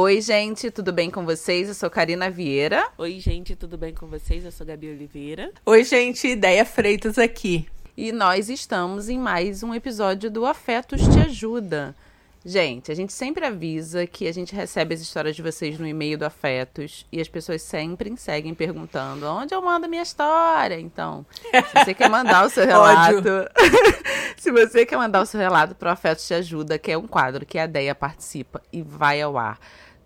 Oi, gente, tudo bem com vocês? Eu sou Karina Vieira. Oi, gente, tudo bem com vocês? Eu sou Gabi Oliveira. Oi, gente, Ideia Freitas aqui. E nós estamos em mais um episódio do Afetos Te Ajuda. Gente, a gente sempre avisa que a gente recebe as histórias de vocês no e-mail do Afetos e as pessoas sempre seguem perguntando onde eu mando minha história. Então, se você quer mandar o seu relato, se você quer mandar o seu relato para o Afetos Te Ajuda, que é um quadro que a Deia participa e vai ao ar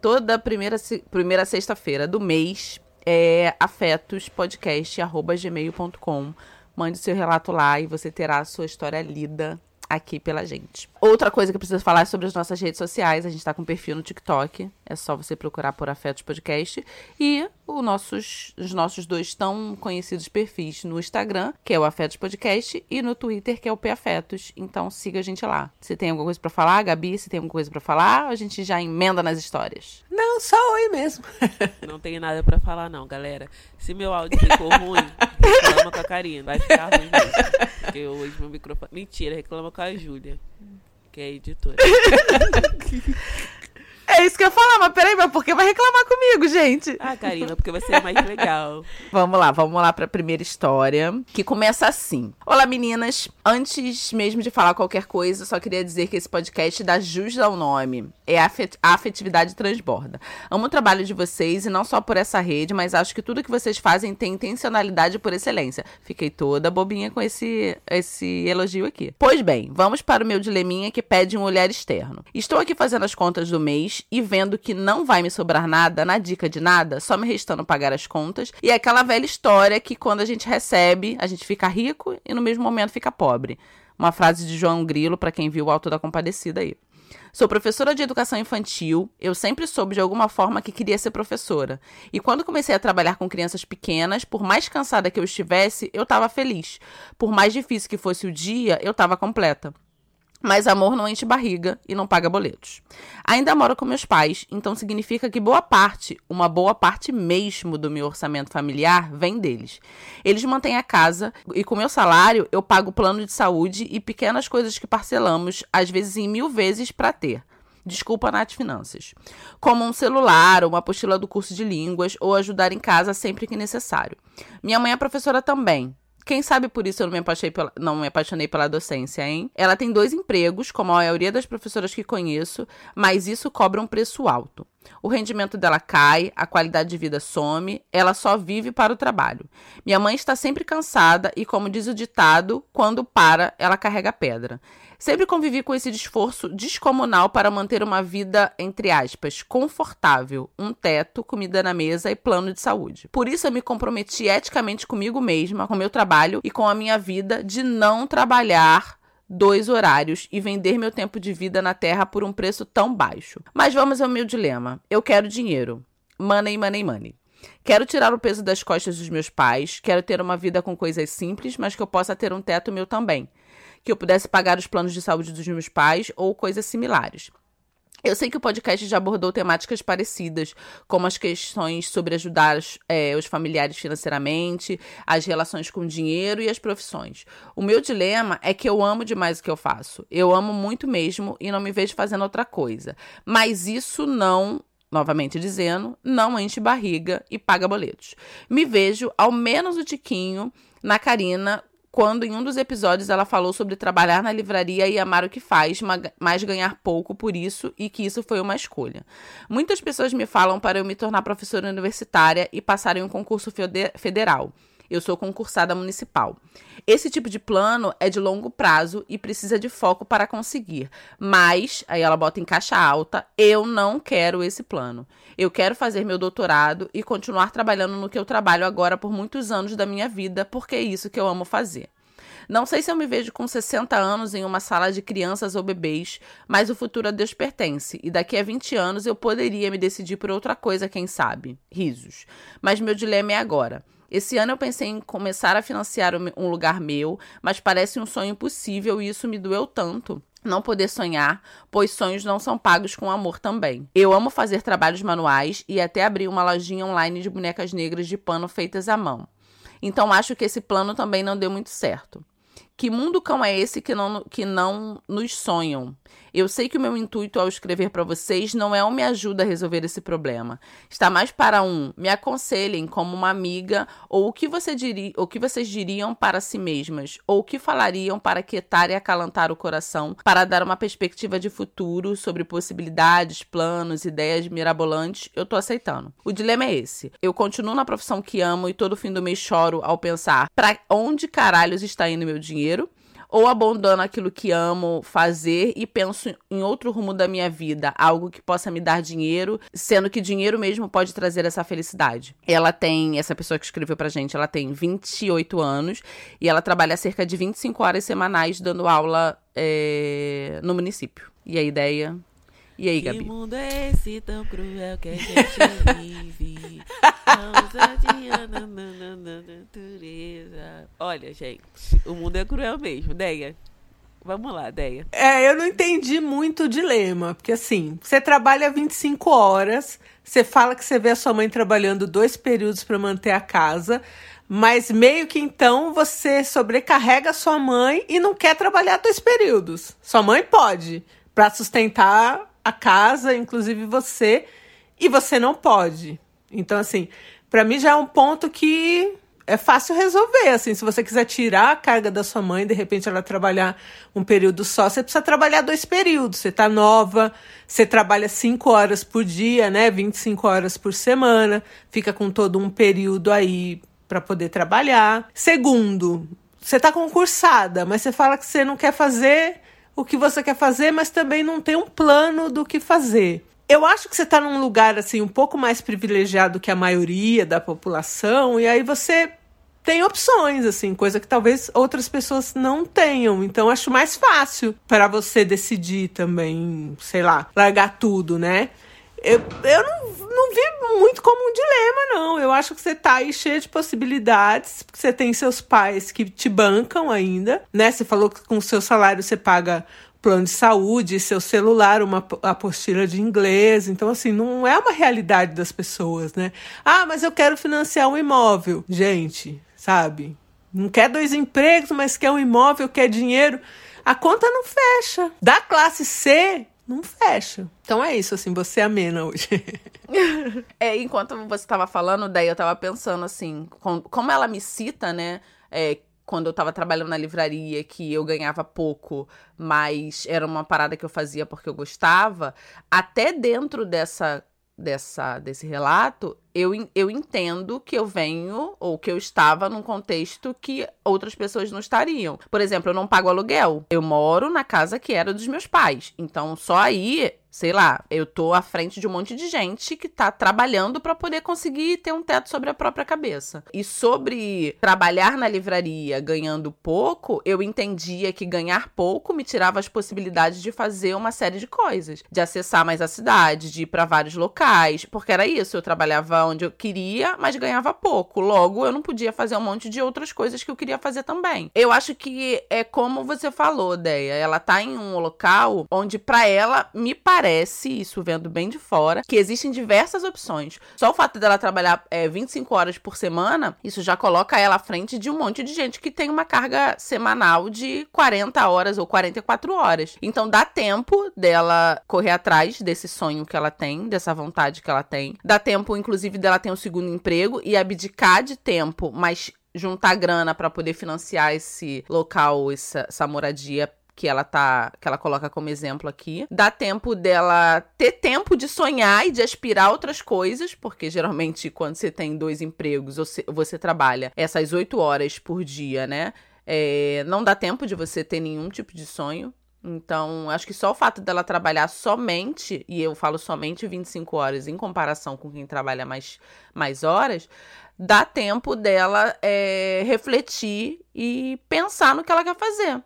toda primeira, primeira sexta-feira do mês, é afetospodcast.gmail.com. Mande seu relato lá e você terá a sua história lida aqui pela gente. Outra coisa que eu preciso falar é sobre as nossas redes sociais. A gente está com perfil no TikTok. É só você procurar por Afetos Podcast. E os nossos, os nossos dois tão conhecidos perfis no Instagram, que é o Afetos Podcast, e no Twitter, que é o P Afetos. Então siga a gente lá. Você tem alguma coisa para falar, Gabi? Você tem alguma coisa para falar? Ou a gente já emenda nas histórias? Não, só oi mesmo. não tenho nada para falar, não, galera. Se meu áudio ficou ruim, reclama com a Karina. Vai ficar ruim mesmo. Porque hoje meu microfone. Mentira, reclama com a Júlia, que é a editora. É isso que eu ia falar, mas peraí, mas por que vai reclamar comigo, gente? Ah, Karina, porque você é mais legal. vamos lá, vamos lá pra primeira história, que começa assim. Olá, meninas. Antes mesmo de falar qualquer coisa, só queria dizer que esse podcast dá jus ao nome. É a afetividade transborda. Amo o trabalho de vocês e não só por essa rede, mas acho que tudo que vocês fazem tem intencionalidade por excelência. Fiquei toda bobinha com esse, esse elogio aqui. Pois bem, vamos para o meu dileminha que pede um olhar externo. Estou aqui fazendo as contas do mês e vendo que não vai me sobrar nada na dica de nada, só me restando pagar as contas. E é aquela velha história que quando a gente recebe, a gente fica rico e no mesmo momento fica pobre. Uma frase de João Grilo, para quem viu o Alto da Compadecida aí. Sou professora de educação infantil. Eu sempre soube de alguma forma que queria ser professora. E quando comecei a trabalhar com crianças pequenas, por mais cansada que eu estivesse, eu estava feliz. Por mais difícil que fosse o dia, eu estava completa. Mas amor não enche barriga e não paga boletos. Ainda moro com meus pais, então significa que boa parte, uma boa parte mesmo do meu orçamento familiar vem deles. Eles mantêm a casa e com meu salário eu pago plano de saúde e pequenas coisas que parcelamos, às vezes em mil vezes, para ter. Desculpa, Nath Finanças. Como um celular, uma apostila do curso de línguas ou ajudar em casa sempre que necessário. Minha mãe é professora também, quem sabe por isso eu não me, apaixonei pela, não me apaixonei pela docência, hein? Ela tem dois empregos, como a maioria das professoras que conheço, mas isso cobra um preço alto. O rendimento dela cai, a qualidade de vida some, ela só vive para o trabalho. Minha mãe está sempre cansada e, como diz o ditado, quando para, ela carrega pedra. Sempre convivi com esse esforço descomunal para manter uma vida, entre aspas, confortável, um teto, comida na mesa e plano de saúde. Por isso eu me comprometi eticamente comigo mesma, com meu trabalho e com a minha vida de não trabalhar dois horários e vender meu tempo de vida na Terra por um preço tão baixo. Mas vamos ao meu dilema. Eu quero dinheiro. Money, money, money. Quero tirar o peso das costas dos meus pais, quero ter uma vida com coisas simples, mas que eu possa ter um teto meu também que eu pudesse pagar os planos de saúde dos meus pais ou coisas similares. Eu sei que o podcast já abordou temáticas parecidas, como as questões sobre ajudar é, os familiares financeiramente, as relações com o dinheiro e as profissões. O meu dilema é que eu amo demais o que eu faço. Eu amo muito mesmo e não me vejo fazendo outra coisa. Mas isso não novamente dizendo, não enche barriga e paga boletos. Me vejo, ao menos o tiquinho, na Karina quando em um dos episódios ela falou sobre trabalhar na livraria e amar o que faz, mas ganhar pouco por isso e que isso foi uma escolha. Muitas pessoas me falam para eu me tornar professora universitária e passar em um concurso federal. Eu sou concursada municipal. Esse tipo de plano é de longo prazo e precisa de foco para conseguir. Mas, aí ela bota em caixa alta, eu não quero esse plano. Eu quero fazer meu doutorado e continuar trabalhando no que eu trabalho agora por muitos anos da minha vida, porque é isso que eu amo fazer. Não sei se eu me vejo com 60 anos em uma sala de crianças ou bebês, mas o futuro a Deus pertence, e daqui a 20 anos eu poderia me decidir por outra coisa, quem sabe? Risos. Mas meu dilema é agora. Esse ano eu pensei em começar a financiar um lugar meu, mas parece um sonho impossível e isso me doeu tanto não poder sonhar, pois sonhos não são pagos com amor também. Eu amo fazer trabalhos manuais e até abrir uma lojinha online de bonecas negras de pano feitas à mão. Então acho que esse plano também não deu muito certo. Que mundo cão é esse que não, que não nos sonham? Eu sei que o meu intuito ao escrever para vocês não é um me ajuda a resolver esse problema. Está mais para um me aconselhem como uma amiga ou o que, você diri, o que vocês diriam para si mesmas ou o que falariam para quietar e acalantar o coração, para dar uma perspectiva de futuro sobre possibilidades, planos, ideias mirabolantes. Eu tô aceitando. O dilema é esse. Eu continuo na profissão que amo e todo fim do mês choro ao pensar para onde caralhos está indo meu dinheiro? Ou abandono aquilo que amo fazer e penso em outro rumo da minha vida, algo que possa me dar dinheiro, sendo que dinheiro mesmo pode trazer essa felicidade. Ela tem, essa pessoa que escreveu pra gente, ela tem 28 anos e ela trabalha cerca de 25 horas semanais dando aula é, no município. E a ideia e aí, Gabi? Que mundo é esse tão cruel que a gente vive? Natureza. Olha, gente, o mundo é cruel mesmo, Deia. Vamos lá, Deia. É, eu não entendi muito o dilema, porque assim, você trabalha 25 horas, você fala que você vê a sua mãe trabalhando dois períodos para manter a casa, mas meio que então você sobrecarrega a sua mãe e não quer trabalhar dois períodos. Sua mãe pode, para sustentar a casa, inclusive você, e você não pode. Então, assim, para mim já é um ponto que é fácil resolver. Assim, se você quiser tirar a carga da sua mãe, de repente ela trabalhar um período só, você precisa trabalhar dois períodos. Você tá nova, você trabalha cinco horas por dia, né? 25 horas por semana, fica com todo um período aí para poder trabalhar. Segundo, você tá concursada, mas você fala que você não quer fazer o que você quer fazer, mas também não tem um plano do que fazer. Eu acho que você está num lugar assim um pouco mais privilegiado que a maioria da população e aí você tem opções assim, coisa que talvez outras pessoas não tenham. Então acho mais fácil para você decidir também, sei lá, largar tudo, né? Eu, eu não, não vi muito como um dilema, não. Eu acho que você tá aí cheio de possibilidades. Você tem seus pais que te bancam ainda, né? Você falou que com o seu salário você paga plano de saúde, seu celular, uma apostila de inglês. Então, assim, não é uma realidade das pessoas, né? Ah, mas eu quero financiar um imóvel. Gente, sabe? Não quer dois empregos, mas quer um imóvel, quer dinheiro. A conta não fecha. Da classe C, não fecha. Então é isso, assim, você é amena hoje. é, enquanto você estava falando, daí eu estava pensando assim, como ela me cita, né? É, quando eu estava trabalhando na livraria, que eu ganhava pouco, mas era uma parada que eu fazia porque eu gostava, até dentro dessa dessa desse relato, eu, eu entendo que eu venho ou que eu estava num contexto que outras pessoas não estariam. Por exemplo, eu não pago aluguel. Eu moro na casa que era dos meus pais. Então, só aí sei lá, eu tô à frente de um monte de gente que tá trabalhando para poder conseguir ter um teto sobre a própria cabeça. E sobre trabalhar na livraria ganhando pouco, eu entendia que ganhar pouco me tirava as possibilidades de fazer uma série de coisas, de acessar mais a cidade, de ir para vários locais, porque era isso, eu trabalhava onde eu queria, mas ganhava pouco. Logo, eu não podia fazer um monte de outras coisas que eu queria fazer também. Eu acho que é como você falou, Deia, ela tá em um local onde para ela me parece isso vendo bem de fora, que existem diversas opções. Só o fato dela trabalhar é, 25 horas por semana, isso já coloca ela à frente de um monte de gente que tem uma carga semanal de 40 horas ou 44 horas. Então dá tempo dela correr atrás desse sonho que ela tem, dessa vontade que ela tem. Dá tempo, inclusive, dela ter um segundo emprego e abdicar de tempo, mas juntar grana para poder financiar esse local, essa, essa moradia que ela tá, que ela coloca como exemplo aqui. Dá tempo dela ter tempo de sonhar e de aspirar outras coisas, porque geralmente quando você tem dois empregos, você, você trabalha essas oito horas por dia, né? É, não dá tempo de você ter nenhum tipo de sonho. Então, acho que só o fato dela trabalhar somente, e eu falo somente 25 horas em comparação com quem trabalha mais, mais horas, dá tempo dela é, refletir e pensar no que ela quer fazer.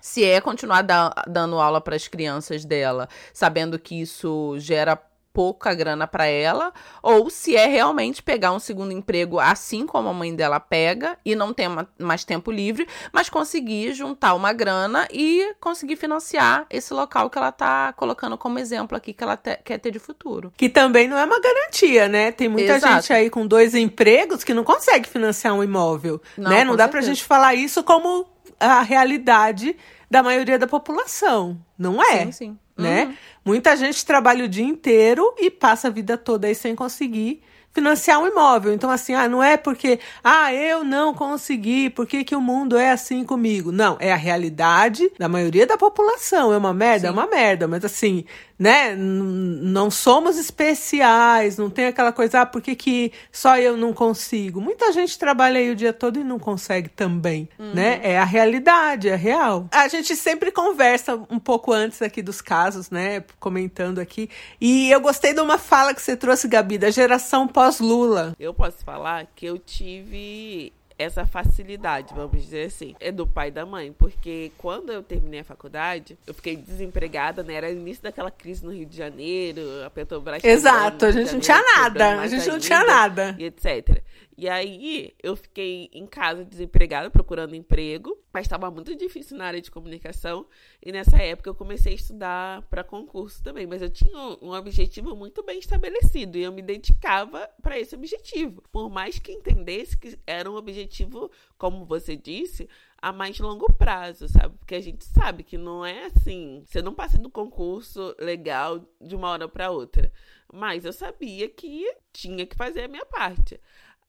Se é continuar da, dando aula para as crianças dela, sabendo que isso gera pouca grana para ela, ou se é realmente pegar um segundo emprego assim como a mãe dela pega e não ter mais tempo livre, mas conseguir juntar uma grana e conseguir financiar esse local que ela tá colocando como exemplo aqui que ela te, quer ter de futuro. Que também não é uma garantia, né? Tem muita Exato. gente aí com dois empregos que não consegue financiar um imóvel, não, né? Não dá certeza. pra gente falar isso como a realidade da maioria da população. Não é? Sim, sim. Né? Uhum. Muita gente trabalha o dia inteiro e passa a vida toda aí sem conseguir financiar um imóvel. Então, assim, ah, não é porque, ah, eu não consegui, por que, que o mundo é assim comigo? Não, é a realidade da maioria da população. É uma merda? É Sim. uma merda, mas assim, né, não somos especiais, não tem aquela coisa, ah, por que, que só eu não consigo? Muita gente trabalha aí o dia todo e não consegue também, né? É a realidade, é real. A gente sempre conversa um pouco antes aqui dos casos, né, comentando aqui, e eu gostei de uma fala que você trouxe, Gabi, da geração pós-Lula. Eu posso falar que eu tive essa facilidade, vamos dizer assim, é do pai e da mãe, porque quando eu terminei a faculdade, eu fiquei desempregada, né? Era o início daquela crise no Rio de Janeiro, a Petrobras Exato, a gente não tinha nada, a gente não tinha nada. E etc. E aí eu fiquei em casa desempregada, procurando emprego, mas estava muito difícil na área de comunicação. E nessa época eu comecei a estudar para concurso também, mas eu tinha um, objetivo muito bem estabelecido e eu me dedicava para esse objetivo. Por mais que entendesse que era um objetivo, como você disse, a mais longo prazo, sabe? Porque a gente sabe que não é assim, você não passa do concurso legal de uma hora para outra. Mas eu sabia que tinha que fazer a minha parte.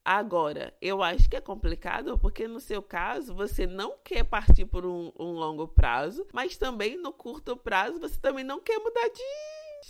Agora, eu acho que é complicado porque no seu caso você não quer partir por um, um longo prazo, mas também no curto prazo você também não quer mudar de,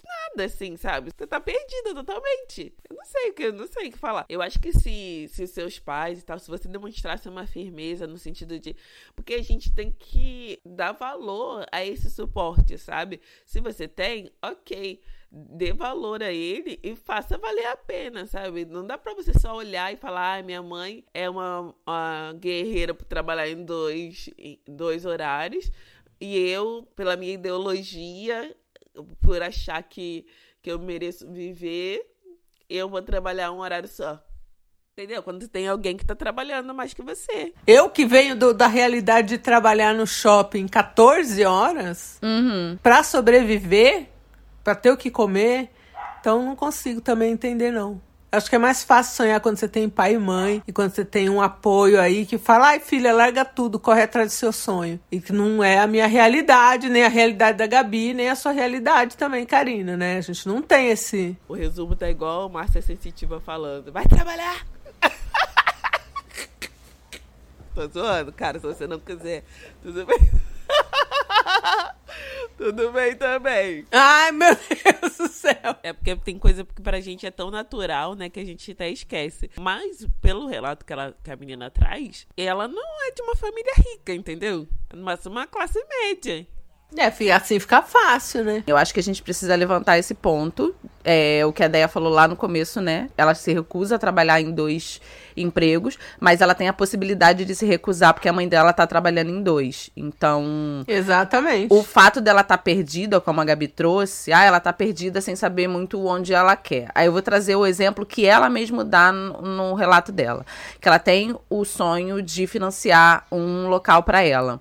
nada, assim, sabe? Você tá perdida totalmente. Eu não sei o que, eu não sei o que falar. Eu acho que se, se seus pais e tal, se você demonstrasse uma firmeza no sentido de. Porque a gente tem que dar valor a esse suporte, sabe? Se você tem, ok dê valor a ele e faça valer a pena, sabe? Não dá pra você só olhar e falar, ah, minha mãe é uma, uma guerreira por trabalhar em dois, em dois horários e eu, pela minha ideologia, por achar que, que eu mereço viver, eu vou trabalhar um horário só. Entendeu? Quando tem alguém que tá trabalhando mais que você. Eu que venho do- da realidade de trabalhar no shopping 14 horas Uhum. pra sobreviver, pra ter o que comer, então não consigo também entender não. Acho que é mais fácil sonhar quando você tem pai e mãe e quando você tem um apoio aí que fala, ai filha, larga tudo, corre atrás do seu sonho. E que não é a minha realidade, nem a realidade da Gabi, nem a sua realidade também, Karina, né? A gente não tem esse. O resumo tá igual Márcia Sensitiva falando. Vai trabalhar! Tô zoando, cara, se você não quiser. Tudo bem. Tudo bem também. Ai, meu Deus do céu! É porque tem coisa que pra gente é tão natural, né, que a gente até esquece. Mas, pelo relato que, ela, que a menina traz, ela não é de uma família rica, entendeu? Mas uma classe média. É, assim fica fácil, né? Eu acho que a gente precisa levantar esse ponto. É o que a Deia falou lá no começo, né? Ela se recusa a trabalhar em dois empregos, mas ela tem a possibilidade de se recusar porque a mãe dela tá trabalhando em dois. Então, Exatamente. o fato dela estar perdida, como a Gabi trouxe, ah, ela tá perdida sem saber muito onde ela quer. Aí eu vou trazer o exemplo que ela mesma dá no, no relato dela, que ela tem o sonho de financiar um local para ela.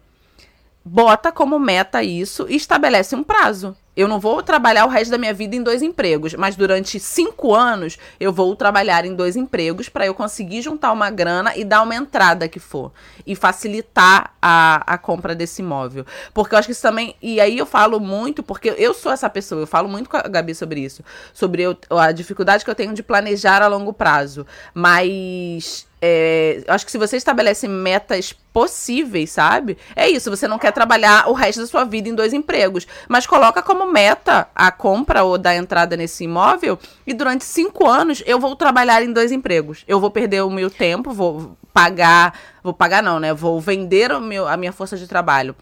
Bota como meta isso e estabelece um prazo. Eu não vou trabalhar o resto da minha vida em dois empregos, mas durante cinco anos eu vou trabalhar em dois empregos para eu conseguir juntar uma grana e dar uma entrada que for. E facilitar a, a compra desse imóvel. Porque eu acho que isso também. E aí eu falo muito, porque eu sou essa pessoa, eu falo muito com a Gabi sobre isso. Sobre eu- a dificuldade que eu tenho de planejar a longo prazo. Mas. É, acho que se você estabelece metas possíveis, sabe? É isso, você não quer trabalhar o resto da sua vida em dois empregos, mas coloca como meta a compra ou da entrada nesse imóvel e durante cinco anos eu vou trabalhar em dois empregos. Eu vou perder o meu tempo, vou pagar, vou pagar não, né? Vou vender o meu, a minha força de trabalho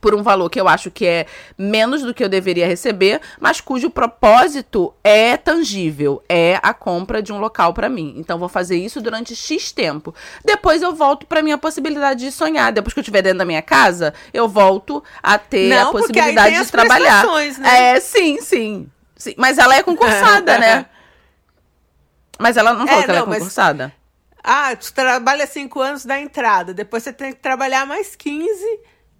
por um valor que eu acho que é menos do que eu deveria receber, mas cujo propósito é tangível, é a compra de um local para mim. Então vou fazer isso durante X tempo. Depois eu volto para minha possibilidade de sonhar. Depois que eu estiver dentro da minha casa, eu volto a ter Não, a possibilidade de trabalhar. né? É, sim, sim, sim. Mas ela é concursada, né? Mas ela não falou É, que ela é não, mas- concursada. Ah, tu trabalha cinco anos da entrada, depois você tem que trabalhar mais 15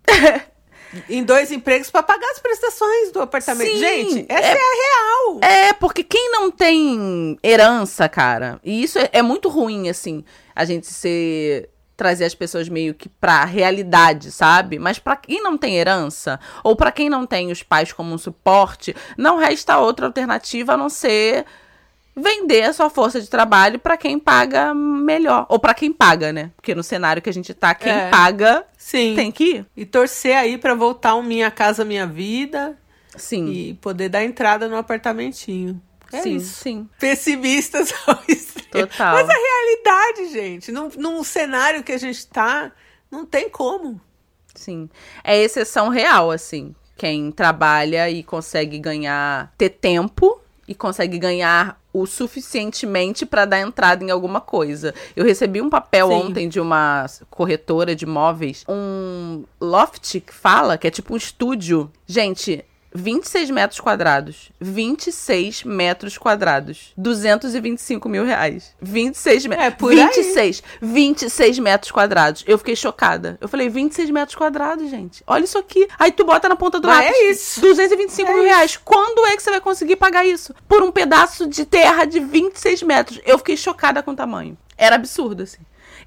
em dois empregos para pagar as prestações do apartamento. Sim, Gente, essa é- é, a real. É, porque quem não tem herança, cara, e isso é, é muito ruim, assim, a gente ser trazer as pessoas meio que pra realidade, sabe? Mas pra quem não tem herança, ou pra quem não tem os pais como um suporte, não resta outra alternativa a não ser vender a sua força de trabalho pra quem paga melhor. Ou pra quem paga, né? Porque no cenário que a gente tá, quem É. paga Sim. tem que ir. E torcer aí pra voltar um Minha Casa Minha Vida Sim. e poder dar entrada no apartamentinho. É sim, isso. sim. Pessimistas ao extremo. Total. Mas a realidade, gente, num, num cenário que a gente tá, não tem como. Sim. É exceção real, assim. Quem trabalha e consegue ganhar, ter tempo e consegue ganhar o suficientemente pra dar entrada em alguma coisa. Eu recebi um papel Sim. ontem de uma corretora de imóveis, um loft que fala, que é tipo um estúdio. Gente, 26 metros quadrados. 26 metros quadrados. 225 mil reais. 26 metros. É, por aí. 26. 26 metros quadrados. Eu fiquei chocada. Eu falei, 26 metros quadrados, gente. Olha isso aqui. Aí tu bota na ponta do Mas lápis. é isso. 225 É mil isso. reais. Quando é que você vai conseguir pagar isso? Por um pedaço de terra de 26 metros. Eu fiquei chocada com o tamanho. Era absurdo, assim.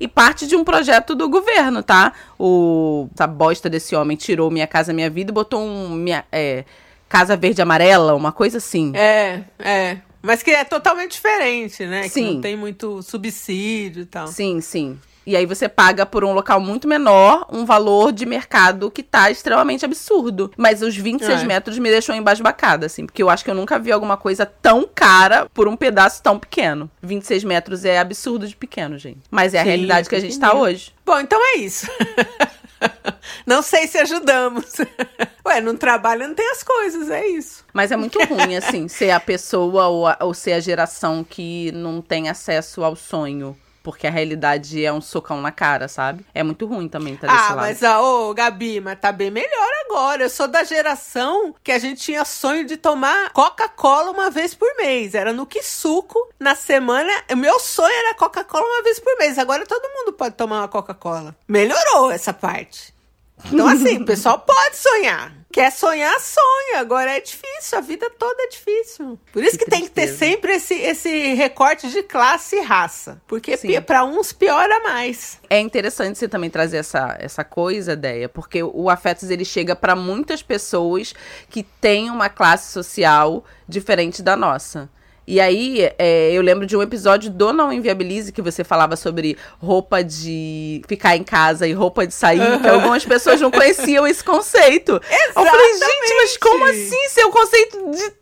E parte de um projeto do governo, tá? O, essa bosta desse homem tirou Minha Casa Minha Vida e botou um minha, é, Casa Verde Amarela, uma coisa assim. É, é. Mas que é totalmente diferente, né? Que Sim. não tem muito subsídio e tal. Sim, sim. E aí você paga por um local muito menor um valor de mercado que tá extremamente absurdo. Mas os 26 É. metros me deixou embasbacada, assim. Porque eu acho que eu nunca vi alguma coisa tão cara por um pedaço tão pequeno. 26 metros é absurdo de pequeno, gente. Mas é a Sim, realidade que a gente tá hoje. Bom, então é isso. não sei se ajudamos. Ué, não trabalha, não tem as coisas, é isso. Mas é muito ruim, assim, ser a pessoa ou, a- ou ser a geração que não tem acesso ao sonho. Porque a realidade é um socão na cara, sabe? É muito ruim também tá desse ah, lado. mas, ah, ô, Gabi, mas tá bem melhor agora. Eu sou da geração que a gente tinha sonho de tomar Coca-Cola uma vez por mês. Era no que suco, na semana. O meu sonho era Coca-Cola uma vez por mês. Agora todo mundo pode tomar uma Coca-Cola. Melhorou essa parte. Então, assim, o pessoal pode sonhar. Quer sonhar, sonha. Agora é difícil, a vida toda é difícil. Por isso que, Que tem que ter sempre esse, esse recorte de classe e raça. Porque pra uns piora mais. É interessante você também trazer essa, essa coisa, ideia, porque o Afetos ele chega para muitas pessoas que têm uma classe social diferente da nossa. E aí, é, eu lembro de um episódio do Não Inviabilize que você falava sobre roupa de ficar em casa e roupa de sair, que algumas pessoas não conheciam esse conceito. Eu falei, gente, mas como Exatamente. assim? É o conceito de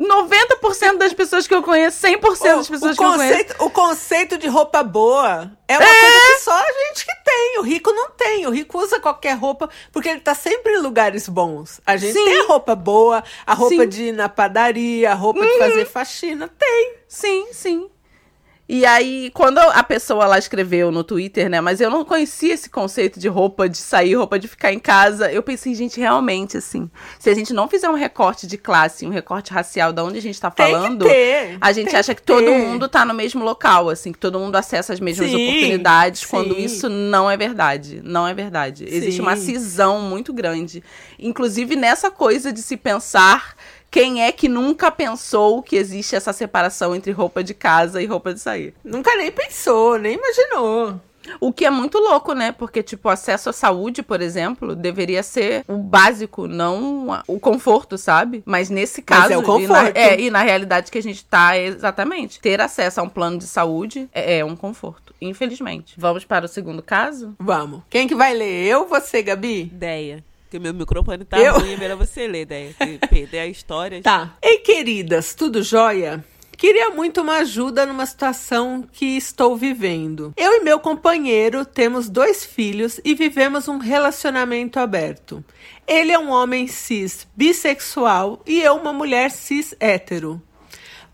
90% das pessoas que eu conheço, 100% das pessoas que eu conheço. conceito, o conceito de roupa boa é uma coisa que só a gente que tem. O rico não tem. O rico usa qualquer roupa porque ele tá sempre em lugares bons. A gente Sim. tem a roupa boa, a roupa Sim. Uhum. de ir na padaria, a roupa de fazer faxina. Tem. Sim, sim. E aí, quando a pessoa lá escreveu no Twitter, né? Mas eu não conhecia esse conceito de roupa de sair, roupa de ficar em casa. Eu pensei, gente, realmente, assim, se a gente não fizer um recorte de classe, um recorte racial da onde a gente tá Tem falando, que a gente tem acha que, todo ter. mundo tá no mesmo local, assim, que todo mundo acessa as mesmas Sim, oportunidades, quando sim. isso não é verdade. Não é verdade. Existe Sim. uma cisão muito grande. Inclusive nessa coisa de se pensar quem é que nunca pensou que existe essa separação entre roupa de casa e roupa de sair. Nunca nem pensou, nem imaginou. O que é muito louco, né? Porque, tipo, acesso à saúde, por exemplo, deveria ser o básico, não o conforto, sabe? Mas nesse Mas caso. é o E na, conforto. é, e na realidade que a gente tá, é exatamente. Ter acesso a um plano de saúde é, é um conforto, infelizmente. Vamos para o segundo caso? Vamos. Quem que vai ler? Eu ou você, Gabi? Ideia. Porque meu microfone tá Eu? ruim, é melhor você ler, ideia. Se perder a história. Tá. Ei, queridas, tudo jóia? Queria muito uma ajuda numa situação que estou vivendo. Eu e meu companheiro temos dois filhos e vivemos um relacionamento aberto. Ele é um homem cis bissexual e eu uma mulher cis hétero.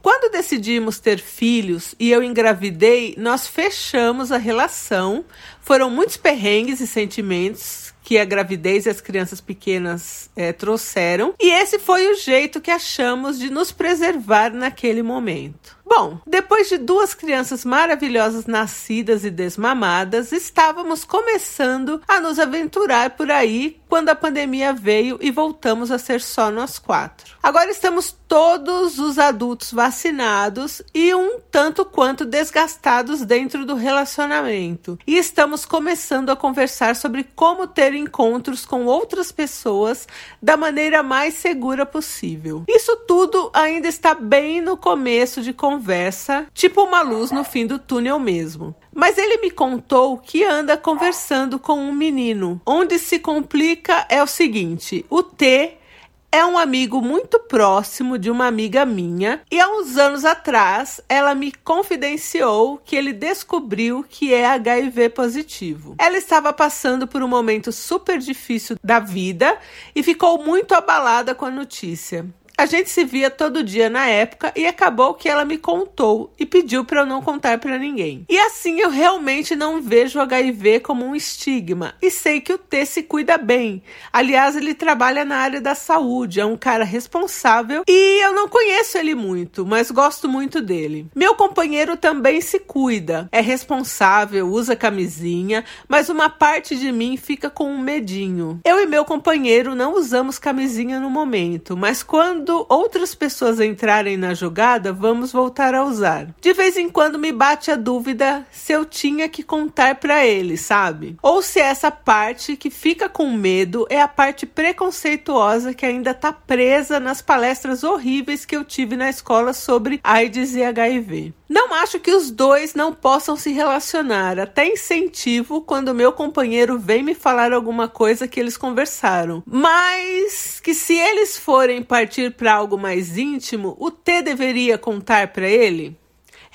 Quando decidimos ter filhos e eu engravidei, nós fechamos a relação. Foram muitos perrengues e sentimentos que a gravidez e as crianças pequenas eh, trouxeram. E esse foi o jeito que achamos de nos preservar naquele momento. Bom, depois de duas crianças maravilhosas nascidas e desmamadas, estávamos começando a nos aventurar por aí quando a pandemia veio e voltamos a ser só nós quatro. Agora estamos todos os adultos vacinados e um tanto quanto desgastados dentro do relacionamento. E estamos começando a conversar sobre como ter encontros com outras pessoas da maneira mais segura possível. Isso tudo ainda está bem no começo de conversa, tipo uma luz no fim do túnel mesmo. Mas ele me contou que anda conversando com um menino. Onde se complica é o seguinte: o T é um amigo muito próximo de uma amiga minha e há uns anos atrás ela me confidenciou que ele descobriu que é HIV positivo. Ela estava passando por um momento super difícil da vida e ficou muito abalada com a notícia. A gente se via todo dia na época e acabou que ela me contou e pediu para eu não contar para ninguém. E assim eu realmente não vejo o HIV como um estigma e sei que o T se cuida bem. Aliás, ele trabalha na área da saúde, é um cara responsável e eu não conheço ele muito, mas gosto muito dele. Meu companheiro também se cuida, é responsável, usa camisinha, mas uma parte de mim fica com um medinho. Eu e meu companheiro não usamos camisinha no momento, mas quando quando outras pessoas entrarem na jogada, vamos voltar a usar. De vez em quando me bate a dúvida se eu tinha que contar para ele, sabe? Ou se essa parte que fica com medo é a parte preconceituosa que ainda tá presa nas palestras horríveis que eu tive na escola sobre AIDS e HIV. Não acho que os dois não possam se relacionar, até incentivo quando meu companheiro vem me falar alguma coisa que eles conversaram. Mas que se eles forem partir para algo mais íntimo, o T deveria contar para ele?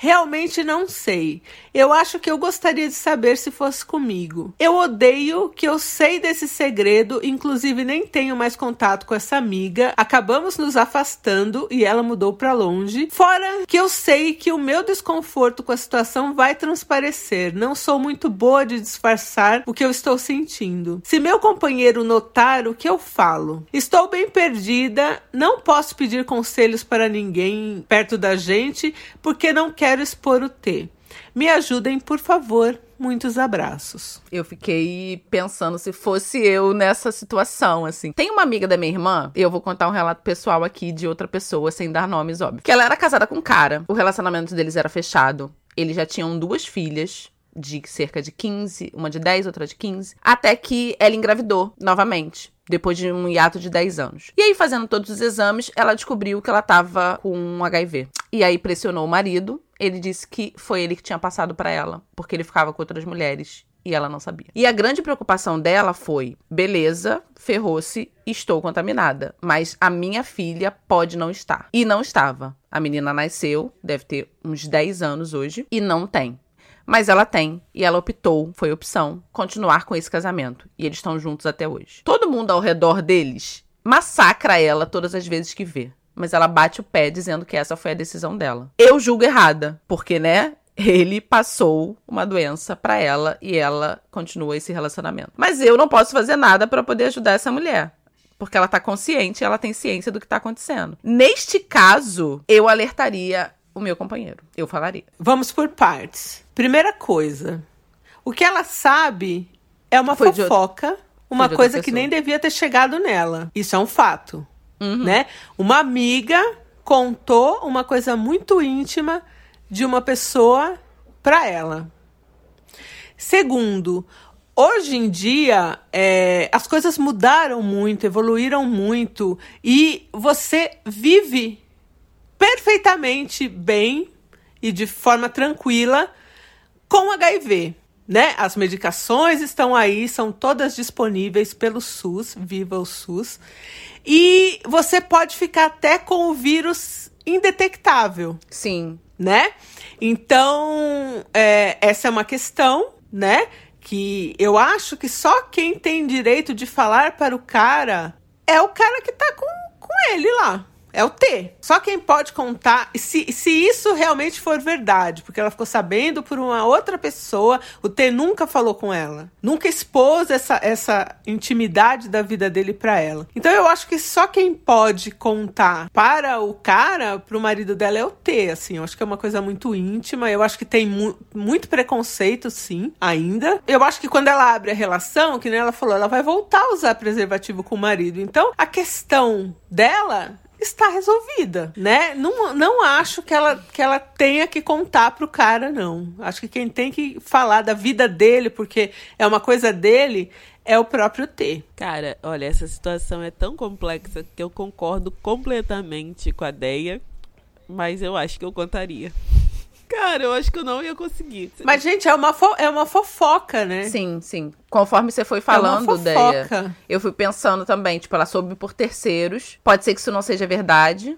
Realmente não sei. Eu acho que eu gostaria de saber se fosse comigo. Eu odeio que eu sei desse segredo, inclusive nem tenho mais contato com essa amiga. Acabamos nos afastando e ela mudou para longe. Fora que eu sei que o meu desconforto com a situação vai transparecer. Não sou muito boa de disfarçar o que eu estou sentindo. Se meu companheiro notar o que eu falo, estou bem perdida, não posso pedir conselhos para ninguém perto da gente porque não quero quero expor o T. Me ajudem, por favor. Muitos abraços. Eu fiquei pensando se fosse eu nessa situação, assim. Tem uma amiga da minha irmã, eu vou contar um relato pessoal aqui de outra pessoa, sem dar nomes, óbvio. Que ela era casada com um cara, o relacionamento deles era fechado. Eles já tinham duas filhas, de cerca de 15, uma de 10, outra de 15, até que ela engravidou novamente depois de um hiato de 10 anos. E aí, fazendo todos os exames, ela descobriu que ela tava com HIV. E aí pressionou o marido. Ele disse que foi ele que tinha passado para ela, porque ele ficava com outras mulheres e ela não sabia. E a grande preocupação dela foi: beleza, ferrou-se, estou contaminada, mas a minha filha pode não estar. E não estava. A menina nasceu, deve ter uns 10 anos hoje, e não tem. Mas ela tem, e ela optou, foi opção, continuar com esse casamento. E eles estão juntos até hoje. Todo mundo ao redor deles massacra ela todas as vezes que vê. Mas ela bate o pé dizendo que essa foi a decisão dela. Eu julgo errada, porque, né? Ele passou uma doença para ela e ela continua esse relacionamento. Mas eu não posso fazer nada para poder ajudar essa mulher porque ela tá consciente, ela tem ciência do que tá acontecendo. Neste caso, eu alertaria o meu companheiro. Eu falaria. Vamos por partes. Primeira coisa. O que ela sabe é uma Foi fofoca, uma coisa que nem devia ter chegado nela. Isso é um fato. Uhum. Né? Uma amiga contou uma coisa muito íntima de uma pessoa para ela. Segundo, hoje em dia é, as coisas mudaram muito, evoluíram muito e você vive perfeitamente bem e de forma tranquila com HIV. Né? As medicações estão aí, são todas disponíveis pelo SUS, viva o SUS. E você pode ficar até com o vírus indetectável. Sim. Né? Então, é, essa é uma questão, né? Que eu acho que só quem tem direito de falar para o cara é o cara que tá com, com ele lá é o T. Só quem pode contar, se, se isso realmente for verdade, porque ela ficou sabendo por uma outra pessoa, o T nunca falou com ela, nunca expôs essa, essa intimidade da vida dele para ela. Então eu acho que só quem pode contar para o cara, para o marido dela, é o T. Assim, eu acho que é uma coisa muito íntima. Eu acho que tem mu muito preconceito, sim, ainda. Eu acho que quando ela abre a relação, que nem ela falou, ela vai voltar a usar preservativo com o marido. Então a questão dela está resolvida, né? Não, não acho que ela, que ela tenha que contar pro cara, não. Acho que quem tem que falar da vida dele, porque é uma coisa dele, é o próprio T. Cara, olha, essa situação é tão complexa que eu concordo completamente com a Deia, mas eu acho que eu contaria. Cara, eu acho que eu não ia conseguir. Mas, gente, é uma, é uma fofoca, né? Sim, sim. Conforme você foi É falando, Deia, eu fui pensando também, tipo, ela soube por terceiros. Pode ser que isso não seja verdade.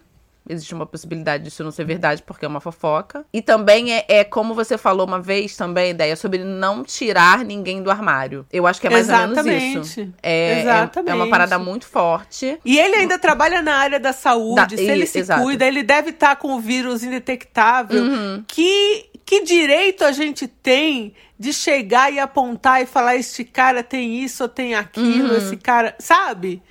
Existe uma possibilidade disso não ser verdade, porque é uma fofoca. E também é, é como você falou uma vez também, ideia sobre não tirar ninguém do armário. Eu acho que é mais Exatamente. ou menos isso. É, Exatamente. É, é uma parada muito forte. E ele ainda trabalha na área da saúde. Da- se ele e- se exato. cuida, ele deve estar com o vírus indetectável. Que, que direito a gente tem de chegar e apontar e falar: este cara tem isso ou tem aquilo, esse cara. Sabe?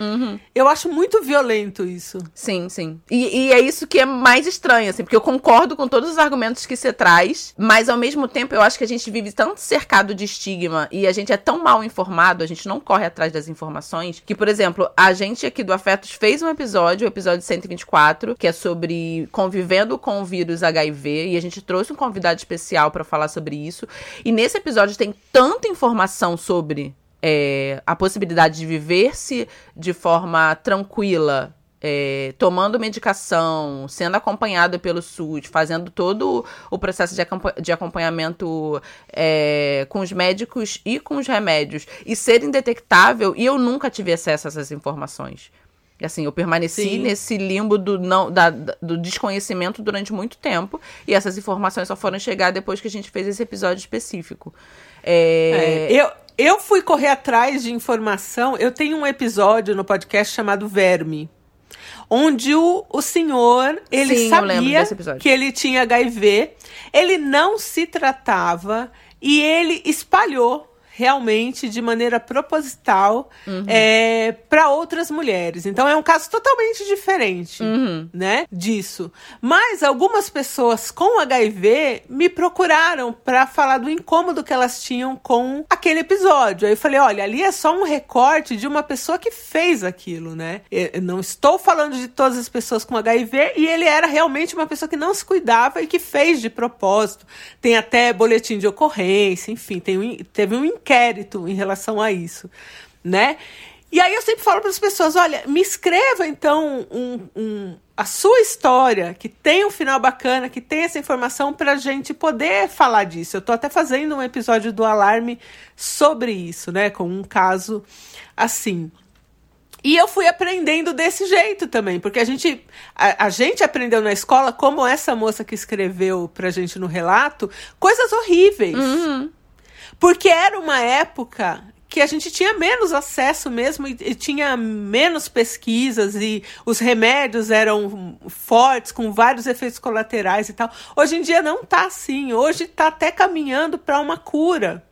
Eu acho muito violento isso. Sim, sim. E, e é isso que é mais estranho, assim, porque eu concordo com todos os argumentos que você traz, mas ao mesmo tempo eu acho que a gente vive tanto cercado de estigma e a gente é tão mal informado, a gente não corre atrás das informações, que, por exemplo, a gente aqui do Afetos fez um episódio, o episódio 124, que é sobre convivendo com o vírus HIV, e a gente trouxe um convidado especial pra falar sobre isso. E nesse episódio tem tanta informação sobre é, a possibilidade de viver-se de forma tranquila, é, tomando medicação, sendo acompanhado pelo SUS, fazendo todo o processo de, de acompanhamento é, com os médicos e com os remédios, e ser indetectável, e eu nunca tive acesso a essas informações. Assim, eu permaneci Sim. nesse limbo do, não, da- do desconhecimento durante muito tempo, e essas informações só foram chegar depois que a gente fez esse episódio específico. É, É, eu, eu fui correr atrás de informação. Eu tenho um episódio no podcast chamado Verme. Onde o, o senhor, ele Sim, sabia que ele tinha HIV, ele não se tratava e ele espalhou realmente de maneira proposital Uhum. para outras mulheres. Então é um caso totalmente diferente Uhum. né, disso. Mas algumas pessoas com HIV me procuraram para falar do incômodo que elas tinham com aquele episódio. Aí eu falei, olha, ali é só um recorte de uma pessoa que fez aquilo, né? Eu não estou falando de todas as pessoas com HIV e ele era realmente uma pessoa que não se cuidava e que fez de propósito. Tem até boletim de ocorrência, enfim, tem um, teve um inquérito em relação a isso, né? E aí eu sempre falo para as pessoas, olha, me escreva então um, um- a sua história, que tem um final bacana, que tem essa informação para a gente poder falar disso. Eu estou até fazendo um episódio do Alarme sobre isso, né? Com um caso assim. E eu fui aprendendo desse jeito também, porque a gente, a, a gente aprendeu na escola, como essa moça que escreveu pra gente no relato, coisas horríveis. Porque era uma época que a gente tinha menos acesso mesmo e, e tinha menos pesquisas e os remédios eram fortes, com vários efeitos colaterais e tal. Hoje em dia não tá assim. Hoje tá até caminhando para uma cura.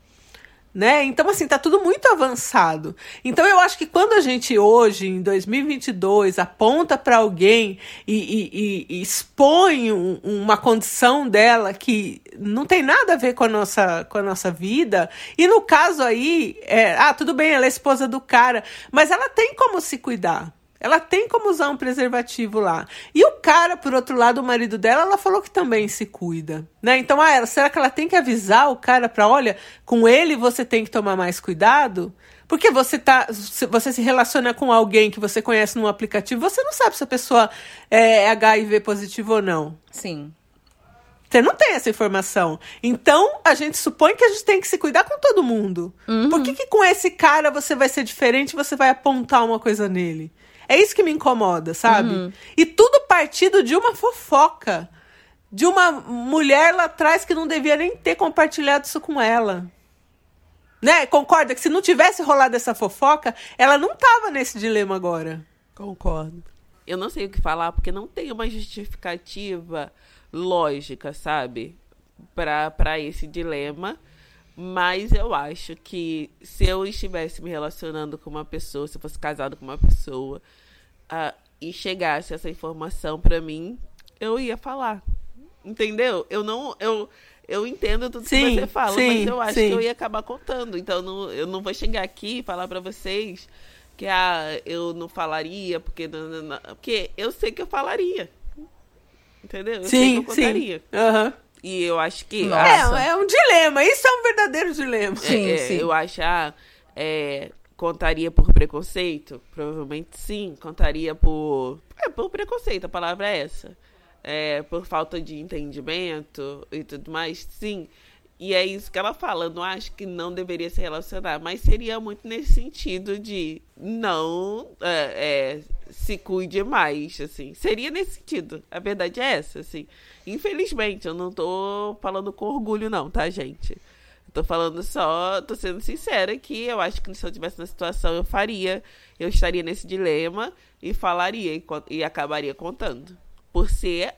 Né? Então, assim, tá tudo muito avançado. Então, eu acho que quando a gente hoje, em 2022, aponta para alguém e, e- e- expõe um- uma condição dela que não tem nada a ver com a nossa, com a nossa vida, e no caso aí, é, ah, tudo bem, ela é esposa do cara, mas ela tem como se cuidar. Ela tem como usar um preservativo lá. E o cara, por outro lado, o marido dela, ela falou que também se cuida, né? Então, ah, ela- será que ela tem que avisar o cara para, olha, com ele você tem que tomar mais cuidado? Porque você tá, se você se relaciona com alguém que você conhece num aplicativo, você não sabe se a pessoa é HIV positivo ou não. Sim. Você não tem essa informação. Então, a gente supõe que a gente tem que se cuidar com todo mundo. Por que, que com esse cara você vai ser diferente e você vai apontar uma coisa nele? É isso que me incomoda, sabe? E tudo partido de uma fofoca. De uma mulher lá atrás que não devia nem ter compartilhado isso com ela. Né? Concorda que se não tivesse rolado essa fofoca, ela não tava nesse dilema agora. Concordo. eu não sei o que falar porque não tem uma justificativa lógica, sabe? Para esse dilema. Mas eu acho que se eu estivesse me relacionando com uma pessoa, se eu fosse casado com uma pessoa, uh, e chegasse essa informação para mim, eu ia falar. Entendeu? Eu não. Eu, eu entendo tudo sim, que você fala, sim, mas eu acho sim. que eu ia acabar contando. Então não, eu não vou chegar aqui e falar para vocês que ah, eu não falaria, porque. Não, não, não, porque eu sei que eu falaria. Entendeu? Eu sim, sei que eu contaria. Uhum. E eu acho que. É, é um dilema. Isso é um verdadeiro dilema. Sim, é, sim. Eu acho. Ah, é, contaria por preconceito? Provavelmente sim. Contaria por. É, por preconceito, a palavra é essa é, por falta de entendimento e tudo mais, sim. E é isso que ela fala. Não acho que não deveria se relacionar, mas seria muito nesse sentido de não é, é, se cuide mais, assim. Seria nesse sentido. A verdade é essa, assim. Infelizmente, eu não tô falando com orgulho, não, tá, gente? Eu tô falando só, tô sendo sincera que eu acho que se eu tivesse na situação, eu faria. Eu estaria nesse dilema e falaria e, e acabaria contando por ser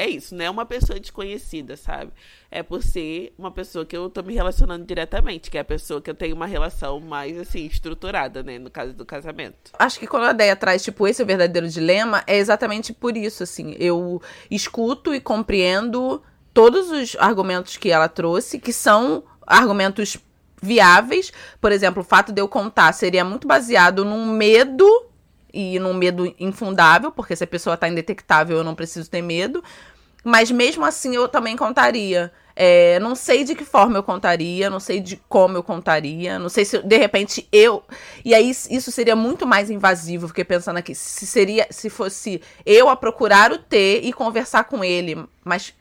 é isso, não é uma pessoa desconhecida, sabe? É por ser uma pessoa que eu tô me relacionando diretamente, que é a pessoa que eu tenho uma relação mais, assim, estruturada, né? No caso do casamento. Acho que quando a ideia traz, tipo, esse é o verdadeiro dilema, é exatamente por isso, assim. Eu escuto e compreendo todos os argumentos que ela trouxe, que são argumentos viáveis. Por exemplo, o fato de eu contar seria muito baseado num medo e num medo infundável, porque se a pessoa tá indetectável, eu não preciso ter medo. Mas mesmo assim eu também contaria. É, não sei de que forma eu contaria, não sei de como eu contaria, não sei se de repente eu. E aí isso seria muito mais invasivo, fiquei pensando aqui, se seria se fosse eu a procurar o T e conversar com ele, mas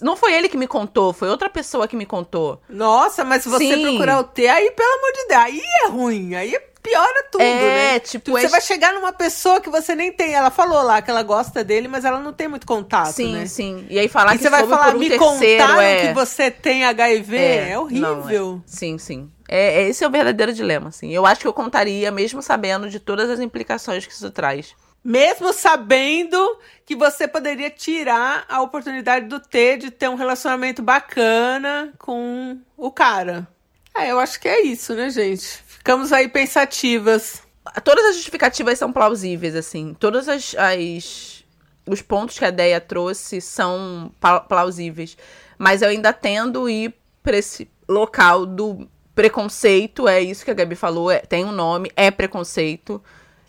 não foi ele que me contou, foi outra pessoa que me contou. Nossa, mas se você Sim. procurar o T, aí, pelo amor de Deus, aí é ruim, aí é piora tudo, é, né? Tipo, você é... vai chegar numa pessoa que você nem tem. Ela falou lá que ela gosta dele, mas ela não tem muito contato, sim, né? Sim, E aí falar e que você vai falar, um me terceiro, contaram é... que você tem HIV, é, é horrível. Não, é... Sim, sim. É, esse é o verdadeiro dilema, assim. Eu acho que eu contaria, mesmo sabendo de todas as implicações que isso traz. Mesmo sabendo que você poderia tirar a oportunidade do T de ter um relacionamento bacana com o cara. É, eu acho que é isso, né, gente? Ficamos aí pensativas. Todas as justificativas são plausíveis, assim. Todas as, as os pontos que a ideia trouxe são plausíveis. Mas eu ainda tendo ir para esse local do preconceito, é isso que a Gabi falou, é, tem um nome, é preconceito.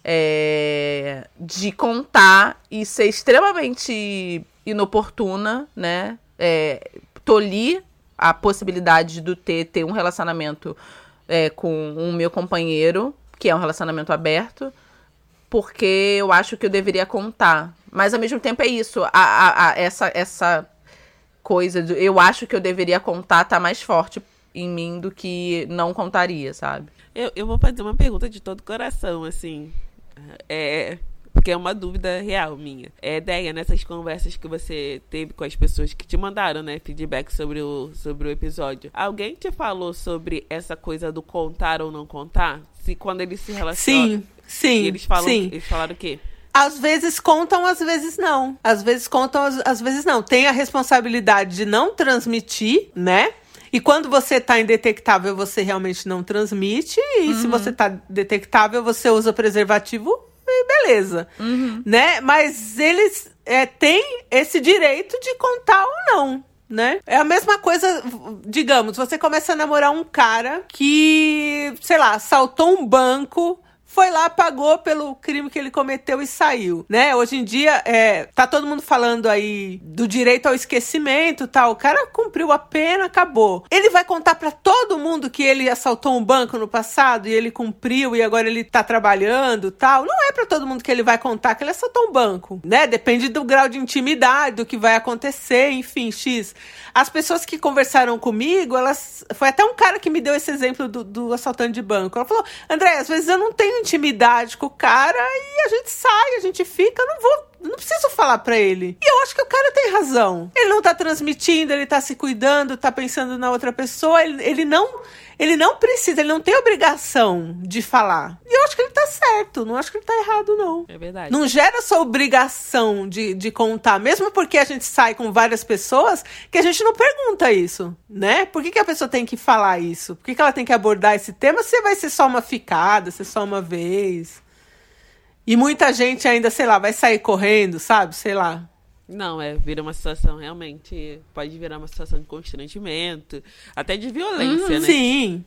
É, de contar e ser extremamente inoportuna, né? É, tolir a possibilidade do ter, ter um relacionamento é, com o meu companheiro, que é um relacionamento aberto, porque eu acho que eu deveria contar. Mas ao mesmo tempo é isso, a, a, a essa, essa coisa do eu acho que eu deveria contar tá mais forte em mim do que não contaria, sabe? Eu, eu vou fazer uma pergunta de todo coração, assim. É, porque é uma dúvida real minha. É ideia nessas conversas que você teve com as pessoas que te mandaram, né, feedback sobre o, sobre o episódio. Alguém te falou sobre essa coisa do contar ou não contar? Se quando eles se relacionam. Sim, sim. Eles falam, sim. eles falaram o quê? Às vezes contam, às vezes não. Às vezes contam, às, vezes não. Tem a responsabilidade de não transmitir, né? E quando você tá indetectável, você realmente não transmite. E uhum. se você tá detectável, você usa preservativo beleza. Uhum. Né? Mas eles é, têm esse direito de contar ou não. Né? É a mesma coisa, digamos, você começa a namorar um cara que, sei lá, saltou um banco foi lá, pagou pelo crime que ele cometeu e saiu, né? Hoje em dia, é, tá todo mundo falando aí do direito ao esquecimento tal. O cara cumpriu a pena, acabou. Ele vai contar para todo mundo que ele assaltou um banco no passado e ele cumpriu e agora ele tá trabalhando tal. Não é para todo mundo que ele vai contar que ele assaltou um banco, né? Depende do grau de intimidade, do que vai acontecer, enfim, X. As pessoas que conversaram comigo, elas. Foi até um cara que me deu esse exemplo do, do assaltante de banco. Ela falou: André, às vezes eu não tenho intimidade com o cara e a gente sai, a gente fica, não vou não preciso falar para ele. E eu acho que o cara tem razão. Ele não tá transmitindo, ele tá se cuidando, tá pensando na outra pessoa, ele, ele não ele não precisa, ele não tem obrigação de falar. E eu acho que ele tá certo, não acho que ele tá errado, não. É verdade. Não gera essa obrigação de, de contar, mesmo porque a gente sai com várias pessoas, que a gente não pergunta isso, né? Por que, que a pessoa tem que falar isso? Por que, que ela tem que abordar esse tema se vai ser só uma ficada, se é só uma vez? E muita gente ainda, sei lá, vai sair correndo, sabe? Sei lá. Não, é, vira uma situação realmente. Pode virar uma situação de constrangimento, até de violência, né? Sim.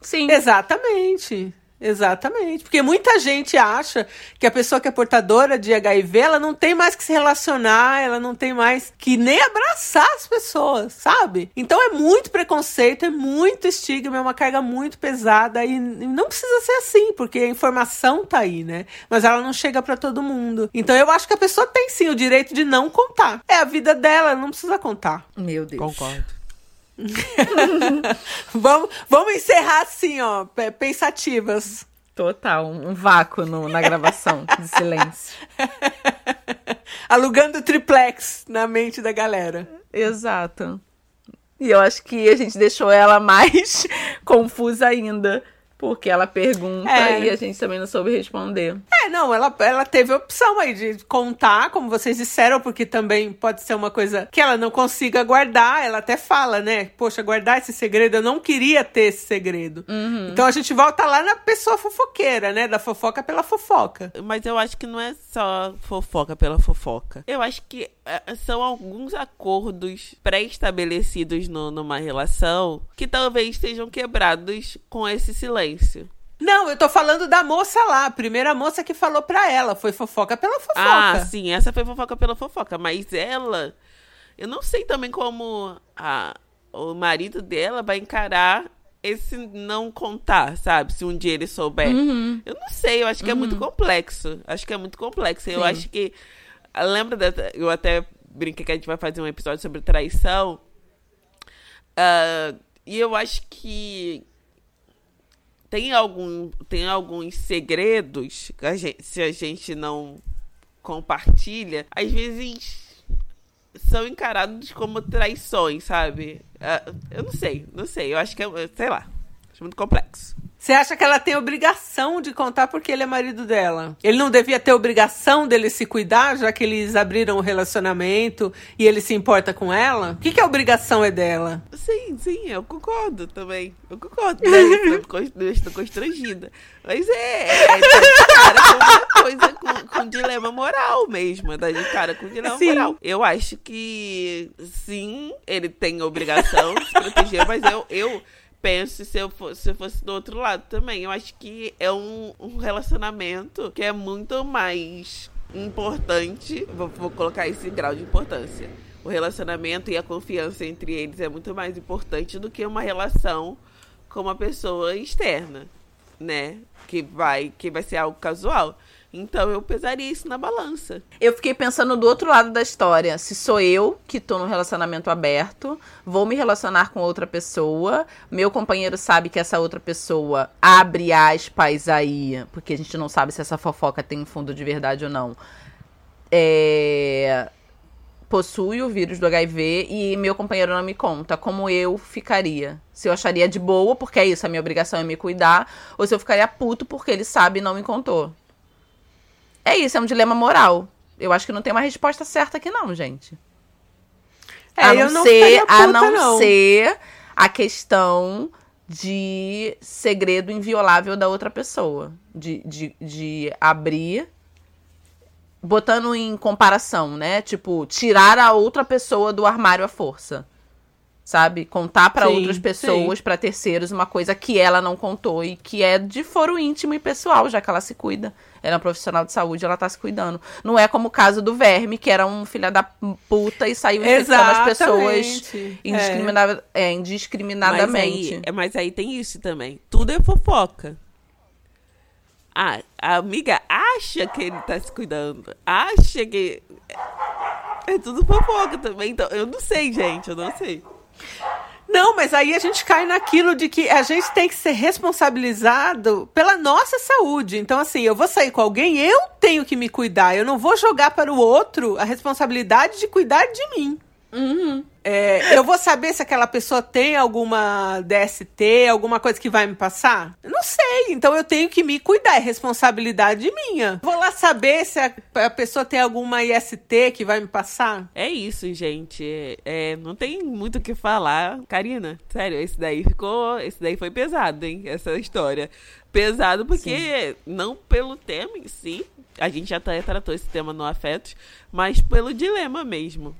Sim. Exatamente. Exatamente. Porque muita gente acha que a pessoa que é portadora de HIV, ela não tem mais que se relacionar, ela não tem mais que nem abraçar as pessoas, sabe? Então é muito preconceito, é muito estigma, é uma carga muito pesada e não precisa ser assim, porque a informação tá aí, né? Mas ela não chega para todo mundo. Então eu acho que a pessoa tem sim o direito de não contar. É a vida dela, ela não precisa contar. Meu Deus. Concordo. vamos, vamos encerrar assim, ó, pensativas. Total, um vácuo no, na gravação de silêncio. Alugando triplex na mente da galera. Exato. E eu acho que a gente deixou ela mais confusa ainda. Porque ela pergunta é. e a gente também não soube responder. É, não, ela, ela teve a opção aí de contar, como vocês disseram, porque também pode ser uma coisa que ela não consiga guardar. Ela até fala, né? Poxa, guardar esse segredo, eu não queria ter esse segredo. Uhum. Então a gente volta lá na pessoa fofoqueira, né? Da fofoca pela fofoca. Mas eu acho que não é só fofoca pela fofoca. Eu acho que é, são alguns acordos pré-estabelecidos numa relação que talvez sejam quebrados com esse silêncio silêncio. Não, eu tô falando da moça lá, a primeira moça que falou pra ela. Foi fofoca pela fofoca. Ah, sim, essa foi fofoca pela fofoca. Mas ela. Eu não sei também como a, o marido dela vai encarar esse não contar, sabe? Se um dia ele souber. Uhum. Eu não sei, eu acho que uhum. é muito uhum. complexo. Acho que é muito complexo. Sim. Eu acho que. Lembra da. Eu até brinquei que a gente vai fazer um episódio sobre traição. Uh, e eu acho que tem, algum, tem alguns segredos que a gente, se a gente não compartilha, às vezes são encarados como traições, sabe? Ah, eu não sei, não sei. Eu acho que é, sei lá, acho muito complexo. Você acha que ela tem obrigação de contar porque ele é marido dela? Ele não devia ter obrigação dele se cuidar, já que eles abriram o um relacionamento e ele se importa com ela? O que, que a obrigação é dela? Sim, sim, eu concordo também. Eu concordo. Né? Eu estou constrangida. Mas é, é, é cara com uma coisa com, com dilema moral mesmo. Tá de cara com dilema sim. moral. Eu acho que sim, ele tem obrigação de se proteger, mas eu. eu penso se eu, fosse, se eu fosse do outro lado também. Eu acho que é um, um relacionamento que é muito mais importante. Vou, vou colocar esse grau de importância. O relacionamento e a confiança entre eles é muito mais importante do que uma relação com uma pessoa externa, né? Que vai, que vai ser algo casual. Então eu pesaria isso na balança. Eu fiquei pensando do outro lado da história. Se sou eu que tô num relacionamento aberto, vou me relacionar com outra pessoa, meu companheiro sabe que essa outra pessoa abre aspas aí, porque a gente não sabe se essa fofoca tem fundo de verdade ou não. É possui o vírus do HIV e meu companheiro não me conta como eu ficaria. Se eu acharia de boa, porque é isso, a minha obrigação é me cuidar, ou se eu ficaria puto porque ele sabe e não me contou. É isso, é um dilema moral. Eu acho que não tem uma resposta certa aqui, não, gente. É, a não, não ser, puta, a não, não ser a questão de segredo inviolável da outra pessoa. De, de, de abrir. Botando em comparação, né? Tipo, tirar a outra pessoa do armário à força. Sabe? Contar para outras pessoas, para terceiros, uma coisa que ela não contou e que é de foro íntimo e pessoal, já que ela se cuida. Ela é um profissional de saúde, ela tá se cuidando. Não é como o caso do Verme, que era um filho da puta e saiu infectando as pessoas indiscriminada, é. É, indiscriminadamente. Mas aí, mas aí tem isso também. Tudo é fofoca. Ah, a amiga acha que ele tá se cuidando. Acha que. É tudo fofoca também. Então, eu não sei, gente. Eu não sei. Não, mas aí a gente cai naquilo de que a gente tem que ser responsabilizado pela nossa saúde. Então, assim, eu vou sair com alguém, eu tenho que me cuidar. Eu não vou jogar para o outro a responsabilidade de cuidar de mim. Uhum. É, eu vou saber se aquela pessoa tem alguma DST, alguma coisa que vai me passar? Não sei, então eu tenho que me cuidar, é responsabilidade minha. Vou lá saber se a, a pessoa tem alguma IST que vai me passar? É isso, gente. É, não tem muito o que falar. Karina, sério, esse daí ficou. Esse daí foi pesado, hein? Essa história. Pesado porque, Sim. não pelo tema em si, a gente já tratou esse tema no Afetos, mas pelo dilema mesmo.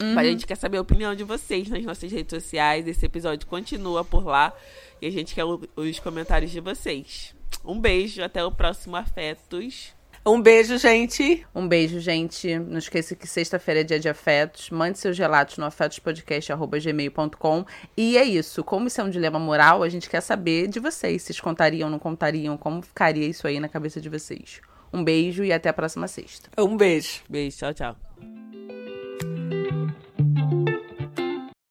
Uhum. A gente quer saber a opinião de vocês nas nossas redes sociais. Esse episódio continua por lá. E a gente quer os comentários de vocês. Um beijo, até o próximo Afetos. Um beijo, gente. Um beijo, gente. Não esqueça que sexta-feira é dia de afetos. Mande seus relatos no afetospodcast.gmail.com. E é isso. Como isso é um dilema moral, a gente quer saber de vocês. Vocês contariam, não contariam? Como ficaria isso aí na cabeça de vocês? Um beijo e até a próxima sexta. Um beijo. Beijo, tchau, tchau.